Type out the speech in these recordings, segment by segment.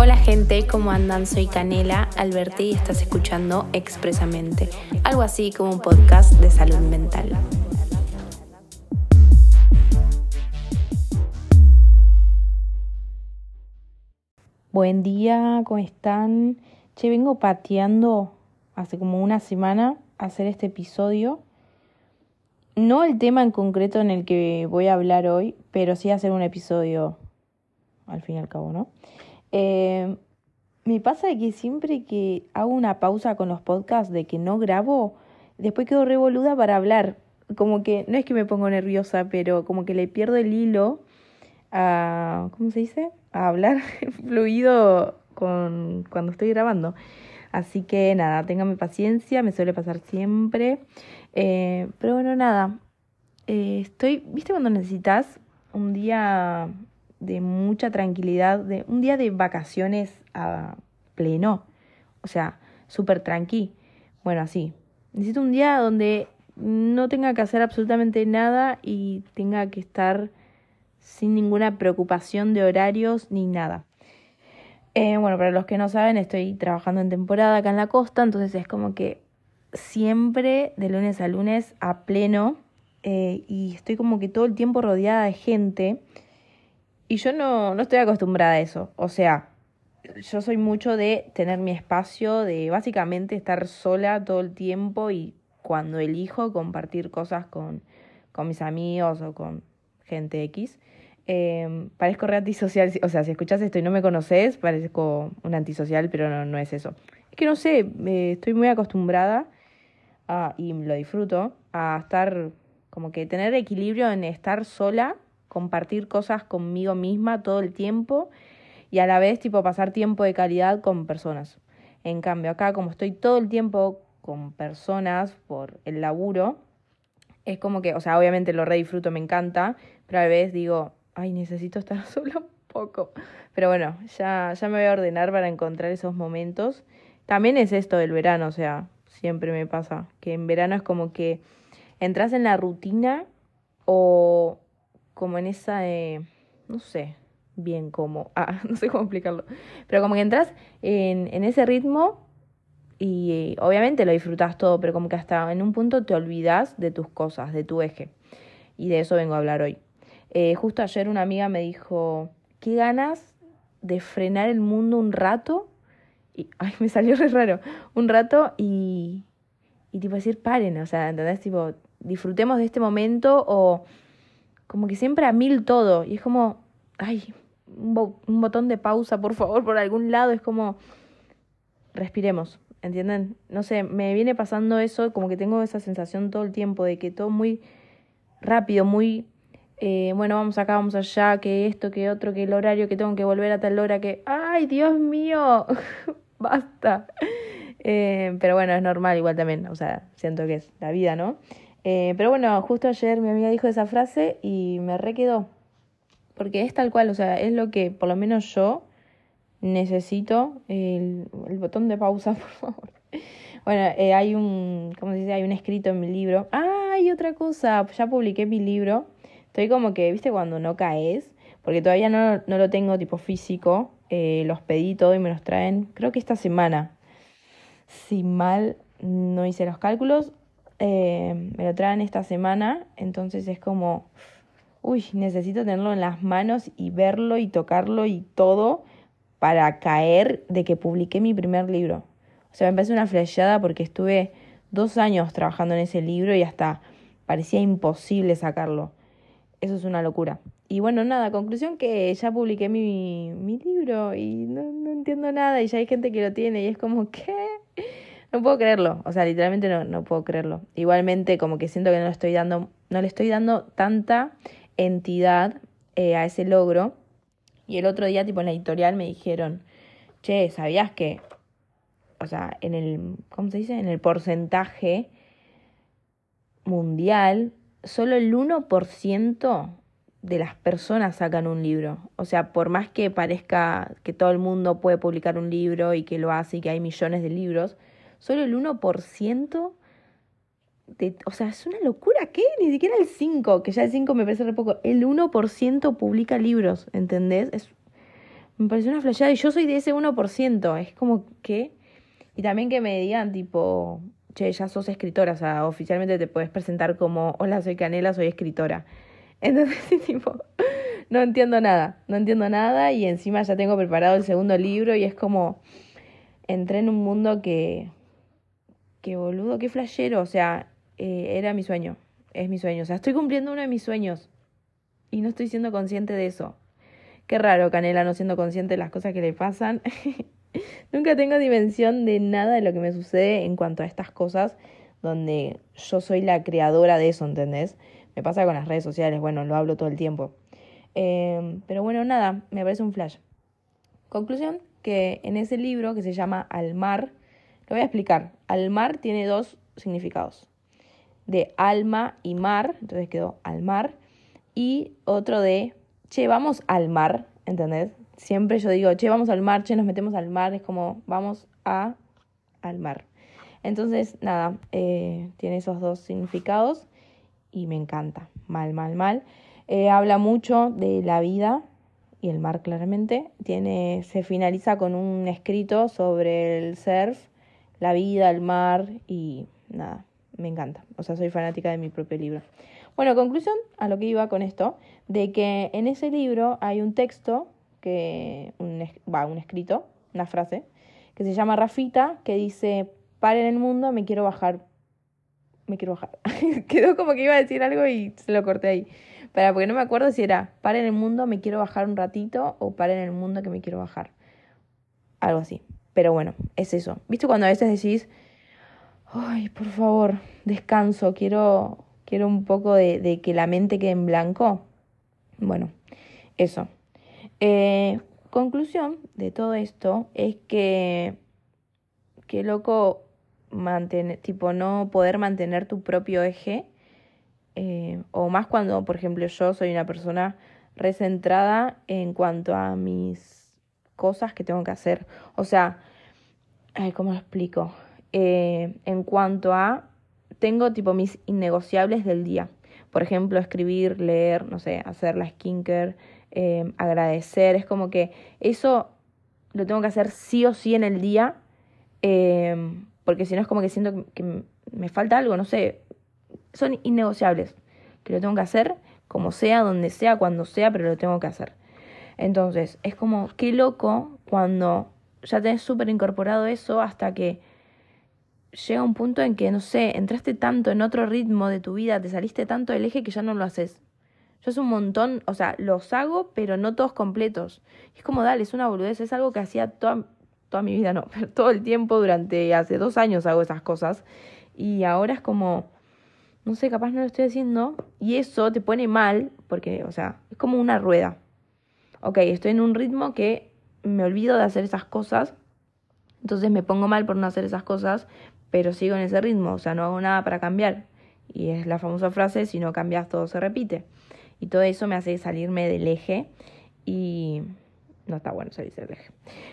Hola gente, ¿cómo andan? Soy Canela Alberti y estás escuchando Expresamente, algo así como un podcast de salud mental. Buen día, ¿cómo están? Che, vengo pateando hace como una semana hacer este episodio. No el tema en concreto en el que voy a hablar hoy, pero sí hacer un episodio al fin y al cabo, ¿no? Eh, me pasa que siempre que hago una pausa con los podcasts de que no grabo, después quedo revoluda para hablar. Como que, no es que me pongo nerviosa, pero como que le pierdo el hilo a, ¿cómo se dice? A hablar fluido con, cuando estoy grabando. Así que nada, téngame paciencia, me suele pasar siempre. Eh, pero bueno, nada. Eh, estoy, ¿viste cuando necesitas un día de mucha tranquilidad, de un día de vacaciones a pleno, o sea, súper tranqui. Bueno, así. Necesito un día donde no tenga que hacer absolutamente nada y tenga que estar sin ninguna preocupación de horarios ni nada. Eh, bueno, para los que no saben, estoy trabajando en temporada acá en la costa, entonces es como que siempre de lunes a lunes a pleno eh, y estoy como que todo el tiempo rodeada de gente y yo no, no estoy acostumbrada a eso. O sea, yo soy mucho de tener mi espacio, de básicamente estar sola todo el tiempo y cuando elijo compartir cosas con, con mis amigos o con gente X. Eh, parezco re antisocial, o sea, si escuchas esto y no me conoces, parezco un antisocial, pero no, no es eso. Es que no sé, estoy muy acostumbrada a, y lo disfruto, a estar, como que tener equilibrio en estar sola compartir cosas conmigo misma todo el tiempo y a la vez tipo pasar tiempo de calidad con personas. En cambio, acá como estoy todo el tiempo con personas por el laburo, es como que, o sea, obviamente lo re disfruto, me encanta, pero a la vez digo, ay, necesito estar sola un poco. Pero bueno, ya, ya me voy a ordenar para encontrar esos momentos. También es esto del verano, o sea, siempre me pasa que en verano es como que entras en la rutina o como en esa, eh, no sé bien cómo, ah, no sé cómo explicarlo, pero como que entras en, en ese ritmo y eh, obviamente lo disfrutas todo, pero como que hasta en un punto te olvidas de tus cosas, de tu eje. Y de eso vengo a hablar hoy. Eh, justo ayer una amiga me dijo, qué ganas de frenar el mundo un rato. Y, ay, me salió raro. Un rato y, y tipo decir, paren, o sea, ¿entendés? Tipo, disfrutemos de este momento o como que siempre a mil todo. Y es como, ay, un, un botón de pausa, por favor, por algún lado. Es como, respiremos, ¿entienden? No sé, me viene pasando eso, como que tengo esa sensación todo el tiempo de que todo muy rápido, muy, eh, bueno, vamos acá, vamos allá, que esto, que otro, que el horario, que tengo que volver a tal hora, que, ay, Dios mío, basta. Eh, pero bueno, es normal igual también, o sea, siento que es la vida, ¿no? Eh, pero bueno, justo ayer mi amiga dijo esa frase y me requedó. Porque es tal cual, o sea, es lo que por lo menos yo necesito. El, el botón de pausa, por favor. Bueno, eh, hay un, ¿cómo se dice? Hay un escrito en mi libro. Ah, hay otra cosa, ya publiqué mi libro. Estoy como que, ¿viste? Cuando no caes, porque todavía no, no lo tengo tipo físico. Eh, los pedí todo y me los traen, creo que esta semana. Si mal no hice los cálculos, eh, me lo traen esta semana, entonces es como, uy, necesito tenerlo en las manos y verlo y tocarlo y todo para caer de que publiqué mi primer libro. O sea, me empecé una flashada porque estuve dos años trabajando en ese libro y hasta parecía imposible sacarlo. Eso es una locura. Y bueno, nada, conclusión que ya publiqué mi, mi libro y no, no entiendo nada y ya hay gente que lo tiene y es como, ¿qué? No puedo creerlo, o sea, literalmente no, no puedo creerlo. Igualmente, como que siento que no le estoy dando, no le estoy dando tanta entidad eh, a ese logro. Y el otro día, tipo en la editorial, me dijeron, che, ¿sabías que, o sea, en el, ¿cómo se dice? En el porcentaje mundial, solo el 1% de las personas sacan un libro. O sea, por más que parezca que todo el mundo puede publicar un libro y que lo hace y que hay millones de libros, solo el 1% de, o sea, es una locura, ¿qué? Ni siquiera el 5, que ya el 5 me parece re poco, el 1% publica libros, ¿entendés? Es Me pareció una flasheada y yo soy de ese 1%. Es como que... Y también que me digan tipo, che, ya sos escritora, o sea, oficialmente te puedes presentar como, hola, soy Canela, soy escritora. Entonces, tipo, no entiendo nada, no entiendo nada y encima ya tengo preparado el segundo libro y es como, entré en un mundo que, que boludo, qué flashero, o sea, eh, era mi sueño, es mi sueño, o sea, estoy cumpliendo uno de mis sueños y no estoy siendo consciente de eso. Qué raro, Canela, no siendo consciente de las cosas que le pasan. Nunca tengo dimensión de nada de lo que me sucede en cuanto a estas cosas donde yo soy la creadora de eso, ¿entendés? Me pasa con las redes sociales, bueno, lo hablo todo el tiempo. Em, pero bueno, nada, me parece un flash. Conclusión, que en ese libro que se llama Al mar, lo voy a explicar. Al mar tiene dos significados. De alma y mar, entonces quedó al mar. Y otro de, che, vamos al mar, ¿entendés? Siempre yo digo, che, vamos al mar, che, nos metemos al mar, es como, vamos a al mar. Entonces, nada, eh, tiene esos dos significados y me encanta. Mal, mal, mal. Eh, habla mucho de la vida y el mar claramente. Tiene, se finaliza con un escrito sobre el surf, la vida, el mar y nada, me encanta. O sea, soy fanática de mi propio libro. Bueno, conclusión a lo que iba con esto, de que en ese libro hay un texto, que un, va, un escrito, una frase, que se llama Rafita, que dice, paren el mundo, me quiero bajar. Me quiero bajar. Quedó como que iba a decir algo y se lo corté ahí. Para, porque no me acuerdo si era para en el mundo, me quiero bajar un ratito o para en el mundo que me quiero bajar. Algo así. Pero bueno, es eso. ¿Viste cuando a veces decís, ay, por favor, descanso, quiero, quiero un poco de, de que la mente quede en blanco? Bueno, eso. Eh, conclusión de todo esto es que, qué loco mantener, tipo, no poder mantener tu propio eje eh, o más cuando, por ejemplo, yo soy una persona recentrada en cuanto a mis cosas que tengo que hacer. O sea, ay, ¿cómo lo explico? Eh, en cuanto a, tengo tipo mis innegociables del día. Por ejemplo, escribir, leer, no sé, hacer la skincare, eh, agradecer. Es como que eso lo tengo que hacer sí o sí en el día. porque si no es como que siento que me falta algo, no sé, son innegociables, que lo tengo que hacer como sea, donde sea, cuando sea, pero lo tengo que hacer. Entonces, es como, qué loco cuando ya tenés súper incorporado eso hasta que llega un punto en que, no sé, entraste tanto en otro ritmo de tu vida, te saliste tanto del eje que ya no lo haces. Yo es un montón, o sea, los hago, pero no todos completos. es como, dale, es una boludez, es algo que hacía toda, toda mi vida, no, pero todo el tiempo, durante hace dos años hago esas cosas. Y ahora es como, no sé, capaz no lo estoy haciendo, y eso te pone mal, porque, o sea, es como una rueda. Ok, estoy en un ritmo que me olvido de hacer esas cosas, entonces me pongo mal por no hacer esas cosas, pero sigo en ese ritmo, o sea, no hago nada para cambiar. Y es la famosa frase, si no cambias todo se repite. Y todo eso me hace salirme del eje y no está bueno salirse del eje.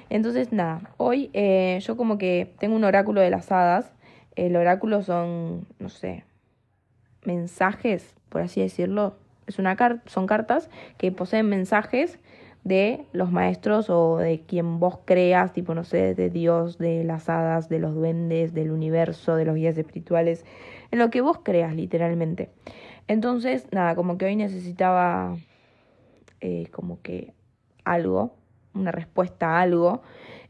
Entonces, nada, hoy eh, yo como que tengo un oráculo de las hadas. El oráculo son, no sé, mensajes, por así decirlo. Es una son cartas que poseen mensajes de los maestros o de quien vos creas, tipo, no sé, de Dios, de las hadas, de los duendes, del universo, de los guías espirituales, en lo que vos creas, literalmente. Entonces, nada, como que hoy necesitaba eh, como que algo, una respuesta a algo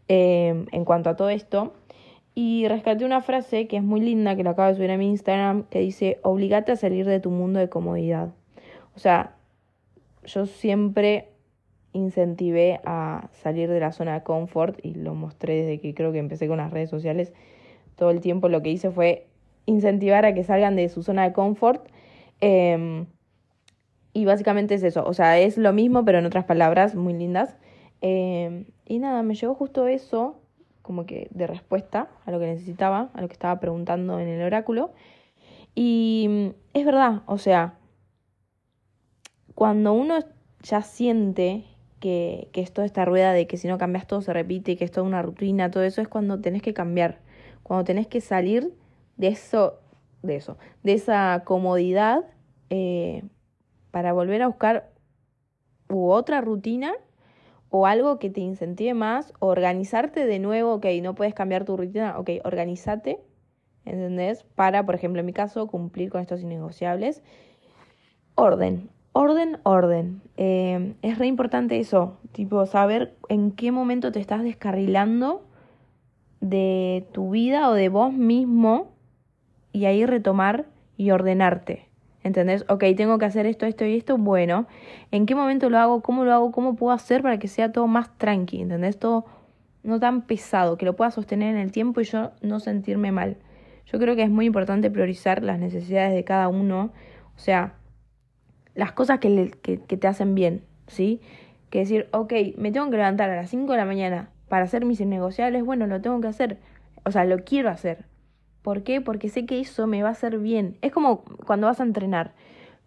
eh, en cuanto a todo esto. Y rescaté una frase que es muy linda, que la acabo de subir a mi Instagram, que dice, obligate a salir de tu mundo de comodidad. O sea, yo siempre incentivé a salir de la zona de confort y lo mostré desde que creo que empecé con las redes sociales. Todo el tiempo lo que hice fue incentivar a que salgan de su zona de confort. Em, y básicamente es eso, o sea, es lo mismo, pero en otras palabras muy lindas. Em, y nada, me llegó justo eso como que de respuesta a lo que necesitaba, a lo que estaba preguntando en el oráculo. Y mm, es verdad, o sea, cuando uno ya siente que, que es toda esta rueda de que si no cambias todo se repite que es toda una rutina, todo eso es cuando tenés que cambiar, cuando tenés que salir de eso, de eso, de esa comodidad eh, para volver a buscar u otra rutina o algo que te incentive más, o organizarte de nuevo, ok, no puedes cambiar tu rutina, ok, organízate, ¿entendés? Para, por ejemplo, en mi caso, cumplir con estos innegociables. Orden, orden, orden. Eh, es re importante eso, tipo, saber en qué momento te estás descarrilando de tu vida o de vos mismo y ahí retomar y ordenarte. ¿Entendés? Ok, tengo que hacer esto, esto y esto. Bueno, ¿en qué momento lo hago? ¿Cómo lo hago? ¿Cómo puedo hacer para que sea todo más tranqui? ¿Entendés? Todo no tan pesado, que lo pueda sostener en el tiempo y yo no sentirme mal. Yo creo que es muy importante priorizar las necesidades de cada uno. O sea, las cosas que, que, que te hacen bien, ¿sí? Que decir, ok, me tengo que levantar a las 5 de la mañana para hacer mis innegociables. Bueno, lo tengo que hacer. O sea, lo quiero hacer ¿Por qué? Porque sé que eso me va a hacer bien. Es como cuando vas a entrenar.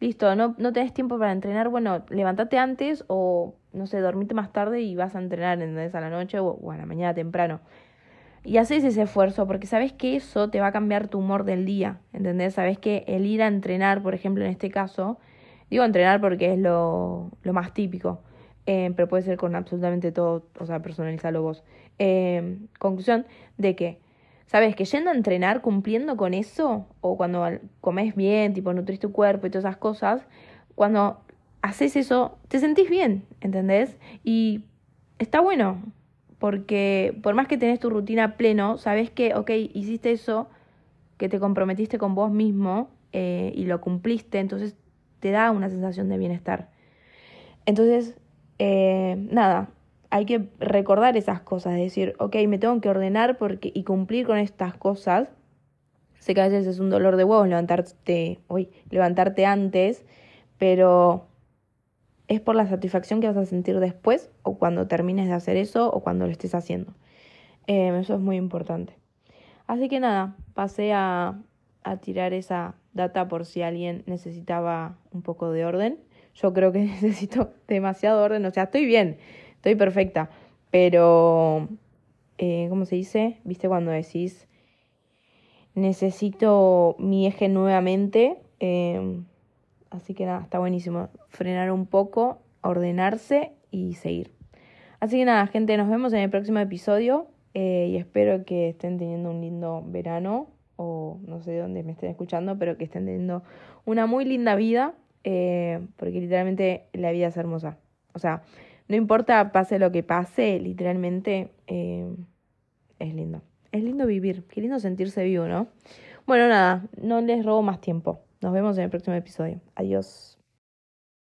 Listo, no, no tenés tiempo para entrenar, bueno, levántate antes o, no sé, dormite más tarde y vas a entrenar, ¿entendés? A la noche o, a la mañana temprano. Y haces ese esfuerzo porque sabes que eso te va a cambiar tu humor del día, ¿entendés? Sabes que el ir a entrenar, por ejemplo, en este caso, digo entrenar porque es lo, lo más típico, eh, pero puede ser con absolutamente todo, o sea, personalizarlo vos. Eh, conclusión de que Sabes que yendo a entrenar, cumpliendo con eso, o cuando comes bien, tipo nutrís tu cuerpo y todas esas cosas, cuando haces eso, te sentís bien, ¿entendés? Y está bueno, porque por más que tenés tu rutina pleno, sabes que, ok, hiciste eso, que te comprometiste con vos mismo eh, y lo cumpliste, entonces te da una sensación de bienestar. Entonces, eh, nada, hay que recordar esas cosas, decir, ok, me tengo que ordenar porque, y cumplir con estas cosas. Sé que a veces es un dolor de huevos levantarte, hoy, levantarte antes, pero es por la satisfacción que vas a sentir después o cuando termines de hacer eso o cuando lo estés haciendo. Em, eso es muy importante. Así que nada, pasé a, a tirar esa data por si alguien necesitaba un poco de orden. Yo creo que necesito demasiado orden, o sea, estoy bien estoy perfecta, pero, eh, ¿cómo se dice? ¿Viste cuando decís, necesito mi eje nuevamente? Em, así que nada, está buenísimo. Frenar un poco, ordenarse y seguir. Así que nada, gente, nos vemos en el próximo episodio eh, y espero que estén teniendo un lindo verano o no sé de dónde me estén escuchando, pero que estén teniendo una muy linda vida, eh, porque literalmente la vida es hermosa. O sea, no importa pase lo que pase, literalmente eh, es lindo. Es lindo vivir, qué lindo sentirse vivo, ¿no? Bueno, nada, no les robo más tiempo. Nos vemos en el próximo episodio. Adiós.